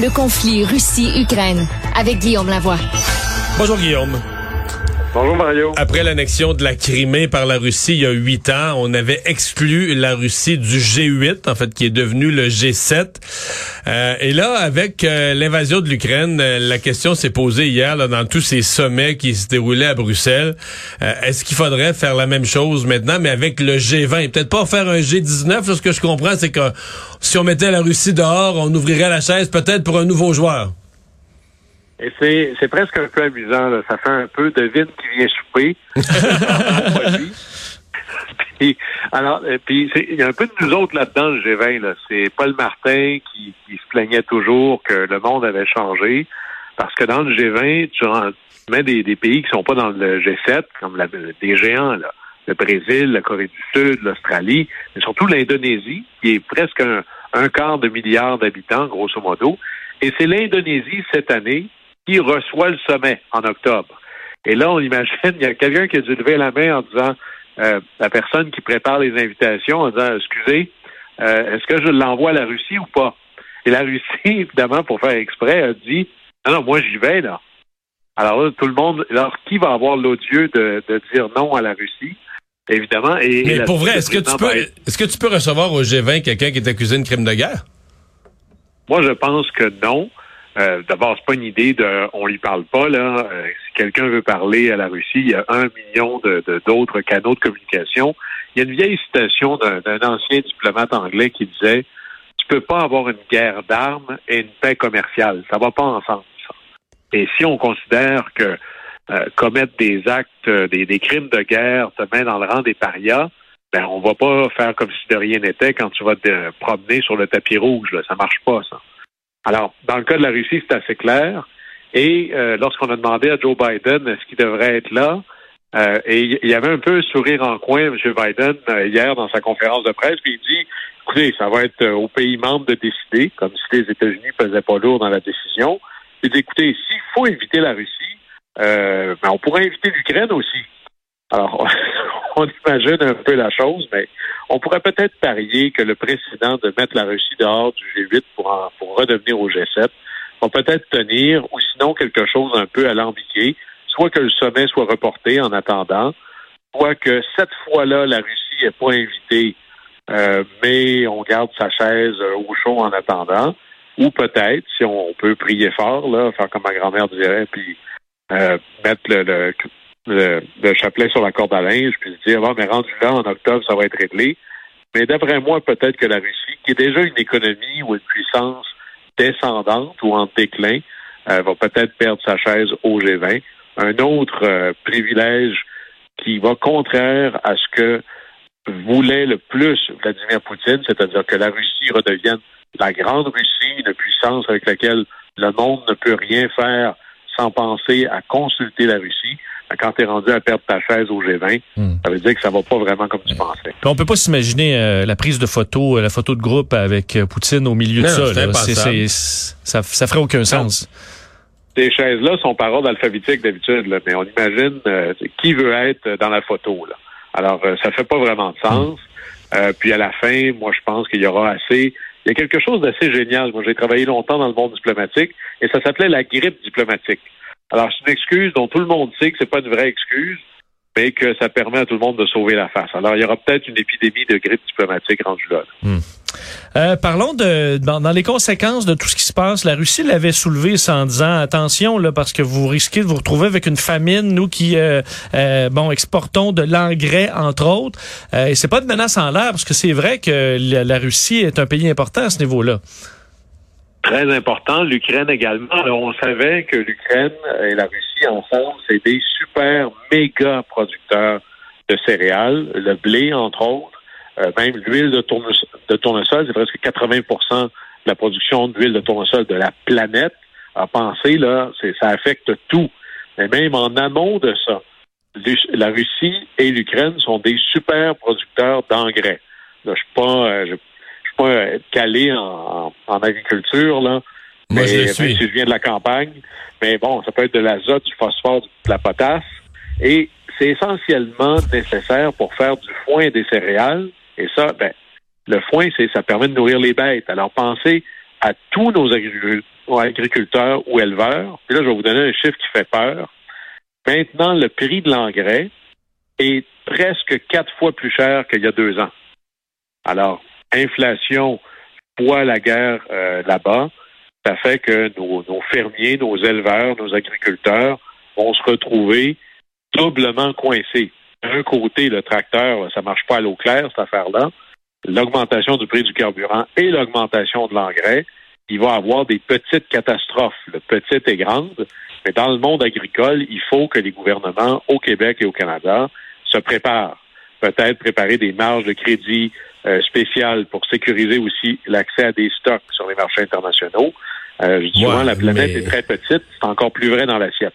Le conflit Russie-Ukraine avec Guillaume Lavoie. Bonjour Guillaume. Bonjour Mario. Après l'annexion de la Crimée par la Russie il y a huit ans, on avait exclu la Russie du G8, en fait, qui est devenu le G7. Euh, et là, avec euh, l'invasion de l'Ukraine, euh, la question s'est posée hier là, dans tous ces sommets qui se déroulaient à Bruxelles. Est-ce qu'il faudrait faire la même chose maintenant, mais avec le G20? Peut-être pas faire un G19. ce que je comprends, c'est que si on mettait la Russie dehors, on ouvrirait la chaise peut-être pour un nouveau joueur. Et c'est, c'est presque un peu amusant. Là. Ça fait un peu de vide qui vient souper. puis, alors, euh, puis il y a un peu de nous autres là-dedans, le G20. Là. C'est Paul Martin qui, qui se plaignait toujours que le monde avait changé. Parce que dans le G20, tu mets des, des pays qui sont pas dans le G7, comme la, des géants, là. Le Brésil, la Corée du Sud, l'Australie, mais surtout l'Indonésie, qui est presque un, un quart de milliard d'habitants, grosso modo. Et c'est l'Indonésie, cette année, qui reçoit le sommet en octobre. Et là, on imagine, il y a quelqu'un qui a dû lever la main en disant, euh, la personne qui prépare les invitations, en disant, excusez, euh, est-ce que je l'envoie à la Russie ou pas? Et la Russie, évidemment, pour faire exprès, a dit, non, non, moi j'y vais, là. Alors là, tout le monde, alors qui va avoir l'odieux de, de dire non à la Russie? Évidemment. Et, Mais et pour vrai, est-ce que tu peux, est-ce que tu peux recevoir au G20 quelqu'un qui est accusé de crime de guerre? Moi, je pense que non. Euh, D'abord, c'est pas une idée de on lui parle pas là. Euh, si quelqu'un veut parler à la Russie, il y a un million de d'autres canaux de communication. Il y a une vieille citation d'un ancien diplomate anglais qui disait Tu peux pas avoir une guerre d'armes et une paix commerciale. Ça va pas ensemble. Ça. Et si on considère que euh, commettre des actes, des, des, crimes de guerre te met dans le rang des parias, ben on va pas faire comme si de rien n'était quand tu vas te promener sur le tapis rouge. Là. Ça marche pas, ça. Alors, dans le cas de la Russie, c'est assez clair. Et euh, lorsqu'on a demandé à Joe Biden est-ce qu'il devrait être là, euh, et il y avait un peu un sourire en coin, M. Biden, euh, hier dans sa conférence de presse, puis il dit écoutez, ça va être aux pays membres de décider, comme si les États-Unis ne pesaient pas lourd dans la décision. Il dit écoutez, s'il faut éviter la Russie, euh, ben, on pourrait inviter l'Ukraine aussi. Alors, on imagine un peu la chose, mais on pourrait peut-être parier que le précédent de mettre la Russie dehors du G8 pour, en, pour redevenir au G7 va peut-être tenir, ou sinon quelque chose un peu alambiqué, soit que le sommet soit reporté en attendant, soit que cette fois-là, la Russie n'est pas invitée, euh, mais on garde sa chaise au chaud en attendant, ou peut-être, si on peut prier fort, faire comme ma grand-mère dirait, puis euh, mettre le, le, le, chapelet sur la corde à linge, puis se dire, bon, mais rendu là, en octobre, ça va être réglé. Mais d'après moi, peut-être que la Russie, qui est déjà une économie ou une puissance descendante ou en déclin, euh, va peut-être perdre sa chaise au G20. Un autre euh, privilège qui va contraire à ce que voulait le plus Vladimir Poutine, c'est-à-dire que la Russie redevienne la grande Russie, une puissance avec laquelle le monde ne peut rien faire sans penser à consulter la Russie. Quand tu es rendu à perdre ta chaise au G20, hmm. ça veut dire que ça va pas vraiment comme tu pensais. On peut pas s'imaginer euh, la prise de photo, euh, la photo de groupe avec euh, Poutine au milieu non, de ça. Là. C est, c est, ça, ça ferait aucun non. sens. Ces chaises-là sont par ordre alphabétique d'habitude, mais on imagine euh, qui veut être dans la photo. Là. Alors, euh, ça fait pas vraiment de sens. Hmm. puis à la fin, moi, je pense qu'il y aura assez il y a quelque chose d'assez génial. Moi, j'ai travaillé longtemps dans le monde diplomatique et ça s'appelait la grippe diplomatique. Alors, c'est une excuse dont tout le monde sait que c'est pas une vraie excuse, mais que ça permet à tout le monde de sauver la face. Alors, il y aura peut-être une épidémie de grippe diplomatique rendue là. Hmm. Euh, parlons de dans, les conséquences de tout ce qui se passe. La Russie l'avait soulevé en disant attention là parce que vous risquez de vous retrouver avec une famine. Nous qui euh, euh, bon exportons de l'engrais entre autres. et c'est pas de menace en l'air parce que c'est vrai que la, Russie est un pays important à ce niveau-là. Très important. L'Ukraine également. on savait que l'Ukraine et la Russie ensemble, c'est des super méga producteurs de céréales, le blé entre autres. Euh, même l'huile de, tournesol, c'est presque 80% de la production d'huile de tournesol de la planète. À penser, là, ça affecte tout. Mais même en amont de ça, la Russie et l'Ukraine sont des super producteurs d'engrais. Je ne suis pas, euh, pas calé en, agriculture, là. Moi, mais, je, suis. je viens de la campagne. Mais bon, ça peut être de l'azote, du phosphore, de la potasse. Et c'est essentiellement nécessaire pour faire du foin et des céréales et ça, ben, le foin, c'est, ça permet de nourrir les bêtes. Alors, pensez à tous nos agriculteurs ou éleveurs. Puis là, je vais vous donner un chiffre qui fait peur. Maintenant, le prix de l'engrais est presque quatre fois plus cher qu'il y a deux ans. Alors, inflation, poids la guerre euh, là-bas, ça fait que nos, nos, fermiers, nos éleveurs, nos agriculteurs vont se retrouver doublement coincés d'un côté, le tracteur, ça marche pas à l'eau claire, cette affaire-là. L'augmentation du prix du carburant et l'augmentation de l'engrais, il va avoir des petites catastrophes, petites et grandes. Mais dans le monde agricole, il faut que les gouvernements au Québec et au Canada se préparent. Peut-être préparer des marges de crédit euh, pour sécuriser aussi l'accès à des stocks sur les marchés internationaux. Euh, je dis souvent, la planète est très petite. C'est encore plus vrai dans l'assiette.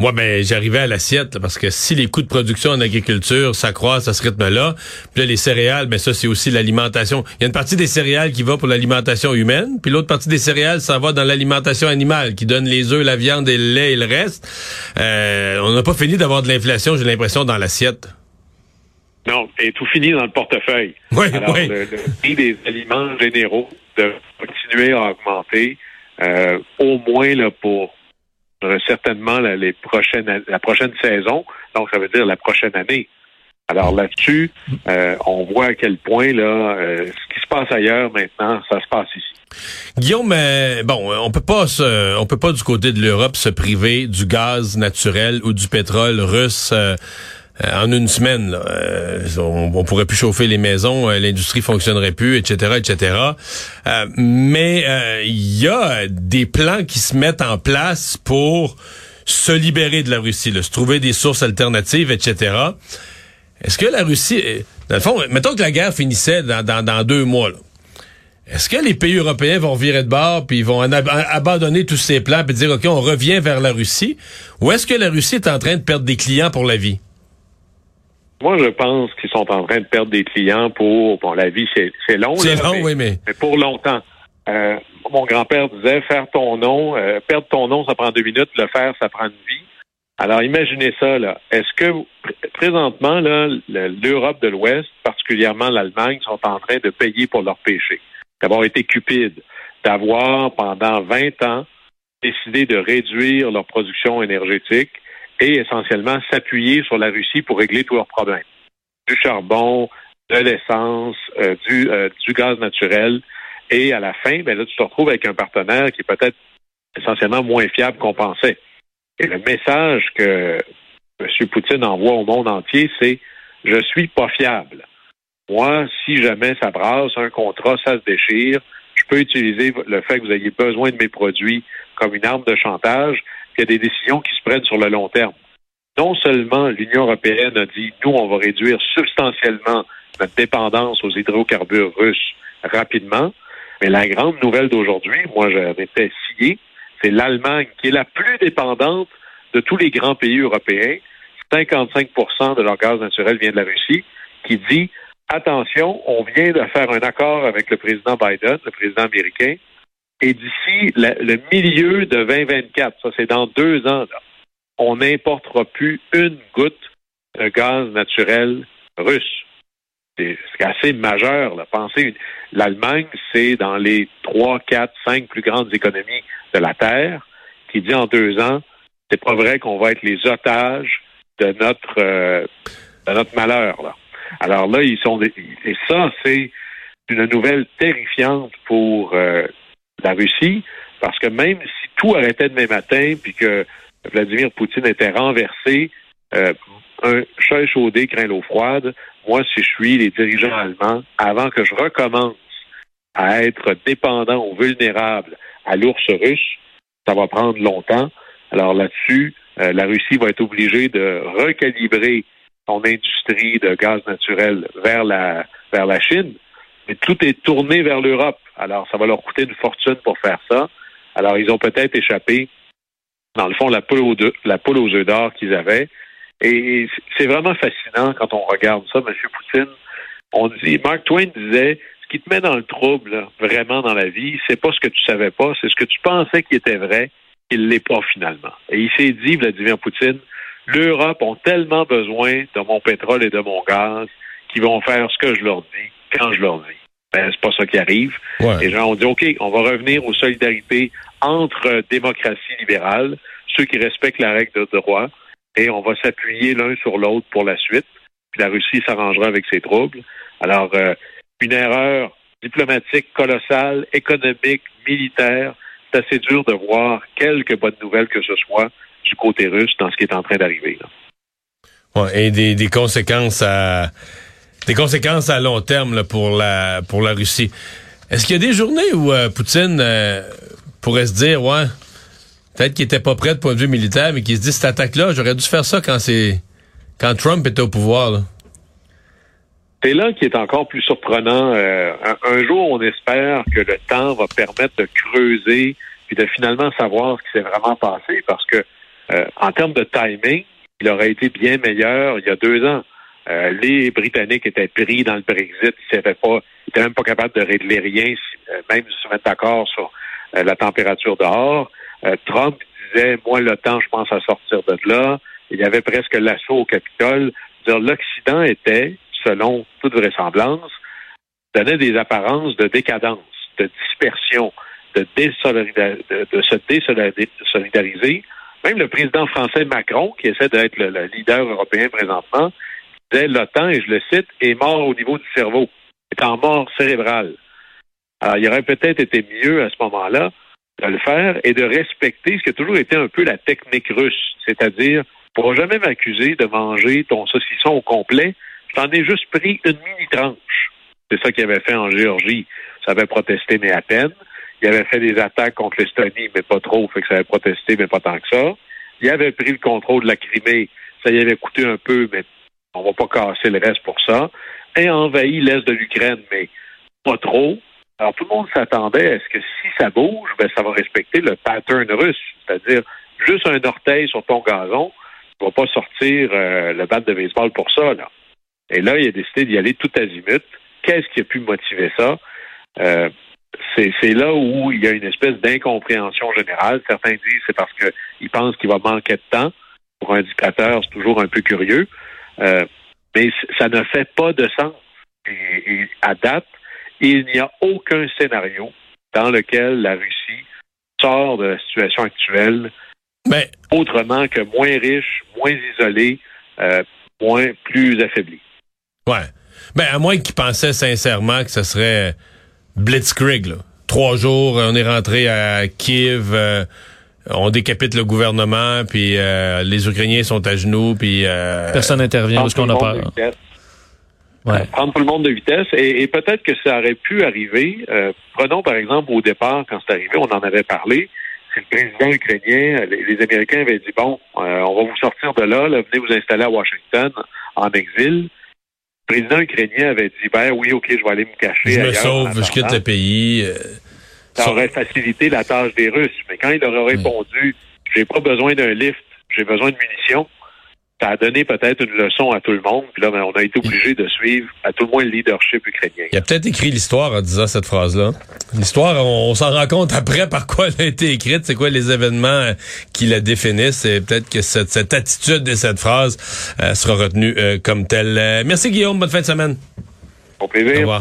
Moi, ben, j'arrivais à l'assiette, parce que si les coûts de production en agriculture s'accroissent à ce rythme-là, puis là, les céréales, ben ça, c'est aussi l'alimentation. Il y a une partie des céréales qui va pour l'alimentation humaine, puis l'autre partie des céréales, ça va dans l'alimentation animale, qui donne les œufs, la viande et le lait et le reste. Euh, on n'a pas fini d'avoir de l'inflation, j'ai l'impression, dans l'assiette. Non, et tout fini dans le portefeuille. Oui, Alors, le, prix des aliments généraux doit continuer à augmenter, euh, au moins là, pour certainement la, les prochaines, la prochaine saison, donc ça veut dire la prochaine année. Alors là-dessus, euh, on voit à quel point là, euh, ce qui se passe ailleurs maintenant, ça se passe ici. Guillaume, mais bon, on peut pas se, on peut pas du côté de l'Europe se priver du gaz naturel ou du pétrole russe. Euh, euh, en une semaine. Euh, on, pourrait plus chauffer les maisons, euh, l'industrie fonctionnerait plus, etc., etc. mais il y a des plans qui se mettent en place pour se libérer de la Russie, se trouver des sources alternatives, etc. Est-ce que la Russie, dans le fond, mettons que la guerre finissait dans, deux mois, Est-ce que les pays européens vont virer de bord puis ils vont abandonner tous ces plans puis dire OK, on revient vers la Russie? Ou est-ce que la Russie est en train de perdre des clients pour la vie? Moi, je pense qu'ils sont en train de perdre des clients pour, bon, la vie, c'est long. C'est long, oui, mais... mais pour longtemps. Euh, mon grand-père disait, faire ton nom, euh, perdre ton nom, ça prend deux minutes, le faire, ça prend une vie. Alors, imaginez ça, là. Est-ce que, présentement, là, l'Europe de l'Ouest, particulièrement l'Allemagne, sont en train de payer pour leurs péchés, d'avoir été cupides, d'avoir, pendant 20 ans, décidé de réduire leur production énergétique, et essentiellement s'appuyer sur la Russie pour régler tous leurs problèmes. Du charbon, de l'essence, euh, du, euh, du gaz naturel. Et à la fin, ben là, tu te retrouves avec un partenaire qui est peut-être essentiellement moins fiable qu'on pensait. Et le message que M. Poutine envoie au monde entier, c'est je suis pas fiable. Moi, si jamais ça brasse, un contrat, ça se déchire, je peux utiliser le fait que vous ayez besoin de mes produits comme une arme de chantage, il y a des décisions qui se prennent sur le long terme. Non seulement l'Union européenne a dit, nous, on va réduire substantiellement notre dépendance aux hydrocarbures russes rapidement, mais la grande nouvelle d'aujourd'hui, moi j'en étais scié, c'est l'Allemagne qui est la plus dépendante de tous les grands pays européens. 55% de leur gaz naturel vient de la Russie, qui dit attention, on vient de faire un accord avec le président Biden, le président américain, et d'ici le, milieu de 2024, ça c'est dans deux ans, on n'importera plus une goutte de gaz naturel russe. C'est assez majeur. Là. Pensez, l'Allemagne, c'est dans les trois, quatre, cinq plus grandes économies de la Terre, qui dit en deux ans, c'est pas vrai qu'on va être les otages de notre euh, de notre malheur. Là. Alors là, ils sont des, et ça, c'est une nouvelle terrifiante pour euh, la Russie, parce que même si tout arrêtait demain matin, puis que Vladimir Poutine était renversé, euh, un chat échaudé craint l'eau froide. Moi, si je suis les dirigeants allemands, avant que je recommence à être dépendant ou vulnérable à l'ours russe, ça va prendre longtemps. Alors là-dessus, euh, la Russie va être obligée de recalibrer son industrie de gaz naturel vers la vers la Chine. Mais tout est tourné vers l'Europe. Alors, ça va leur coûter une fortune pour faire ça. Alors, ils ont peut-être échappé, dans le fond, la poule aux, œufs d'or qu'ils avaient. Et c'est vraiment fascinant quand on regarde ça, M. Poutine. On dit, Mark Twain disait, ce qui te met dans le trouble, vraiment dans la vie, c'est pas ce que tu savais pas, c'est ce que tu pensais qui était vrai, qu'il l'est pas finalement. Et il s'est dit, Vladimir Poutine, l'Europe ont tellement besoin de mon pétrole et de mon gaz qu'ils vont faire ce que je leur dis quand je leur dis. Ben, c'est pas ça qui arrive. Ouais. Les gens ont dit, OK, on va revenir aux solidarités entre démocratie libérale, ceux qui respectent la règle de droit, et on va s'appuyer l'un sur l'autre pour la suite. Puis la Russie s'arrangera avec ses troubles. Alors, euh, une erreur diplomatique colossale, économique, militaire, c'est assez dur de voir quelques bonnes nouvelles que ce soit du côté russe dans ce qui est en train d'arriver. Ouais, et des, des conséquences à des conséquences à long terme là, pour la pour la Russie. Est-ce qu'il y a des journées où euh, Poutine euh, pourrait se dire ouais peut-être qu'il était pas prêt de point de vue militaire, mais qu'il se dit cette attaque-là, j'aurais dû faire ça quand c'est quand Trump était au pouvoir. Là? C'est là qui est encore plus surprenant. Euh, un, un jour, on espère que le temps va permettre de creuser puis de finalement savoir ce qui s'est vraiment passé, parce que euh, en termes de timing, il aurait été bien meilleur il y a deux ans. Euh, les Britanniques étaient pris dans le Brexit, ils n'étaient pas, ils étaient même pas capables de régler rien, euh, même se mettre d'accord sur euh, la température dehors. Euh, Trump disait, moi, le temps, je pense à sortir de là. Il y avait presque l'assaut au Capitole. L'Occident était, selon toute vraisemblance, donnait des apparences de décadence, de dispersion, de, de, de se désolidariser. Même le président français Macron, qui essaie d'être le leader européen présentement, disait l'OTAN, et je le cite, est mort au niveau du cerveau, est en mort cérébrale. Alors, il aurait peut-être été mieux à ce moment-là de le faire et de respecter ce qui a toujours été un peu la technique russe, c'est-à-dire, pour jamais m'accuser de manger ton saucisson au complet, je t'en ai juste pris une mini-tranche. C'est ça qu'il avait fait en Géorgie. Ça avait protesté, mais à peine. Il avait fait des attaques contre l'Estonie, mais pas trop, fait que ça avait protesté, mais pas tant que ça. Il avait pris le contrôle de la Crimée, ça y avait coûté un peu, mais on va pas casser le reste pour ça. Et envahi l'est de l'Ukraine, mais pas trop. Alors tout le monde s'attendait à ce que si ça bouge, ben ça va respecter le pattern russe, c'est-à-dire juste un orteil sur ton gazon, tu vas pas sortir euh, le bat de baseball pour ça là. Et là, il a décidé d'y aller tout azimut. Qu'est-ce qui a pu motiver ça? Euh, c'est c'est là où il y a une espèce d'incompréhension générale. Certains disent c'est parce qu'ils pensent qu'il va manquer de temps. Pour un dictateur, c'est toujours un peu curieux. Euh, mais ça ne fait pas de sens. Et, et à date, il n'y a aucun scénario dans lequel la Russie sort de la situation actuelle Mais autrement que moins riche, moins isolé, euh, moins plus affaibli. ouais. Ben à moins qu'il pensait sincèrement que ce serait Blitzkrieg là. Trois jours, on est rentré à Kiev, euh, on décapite le gouvernement, puis euh, les Ukrainiens sont à genoux, puis euh, Personne n'intervient parce qu'on a tout le monde peur. de vitesse. Ouais. Prendre tout le monde de vitesse. Et, et peut-être que ça aurait pu arriver. Euh, prenons par exemple au départ, quand c'est arrivé, on en avait parlé. C'est le président ukrainien, les, les Américains avaient dit bon, euh, on va vous sortir de là, là, venez vous installer à Washington en exil. Le président ukrainien avait dit ben oui, ok, je vais aller me cacher. je me ailleurs sauve, je quitte le pays. Ça aurait facilité la tâche des Russes. Mais quand il aurait répondu, j'ai pas besoin d'un lift, j'ai besoin de munitions, ça a donné peut-être une leçon à tout le monde. Puis là, ben, on a été obligé de suivre à tout le moins le leadership ukrainien. Il a peut-être écrit l'histoire en disant cette phrase-là. L'histoire, on, on s'en rend compte après par quoi elle a été écrite, c'est quoi les événements qui la définissent. Et peut-être que cette, cette attitude et cette phrase euh, sera retenue euh, comme telle. Euh, merci Guillaume, bonne fin de semaine. Au revoir.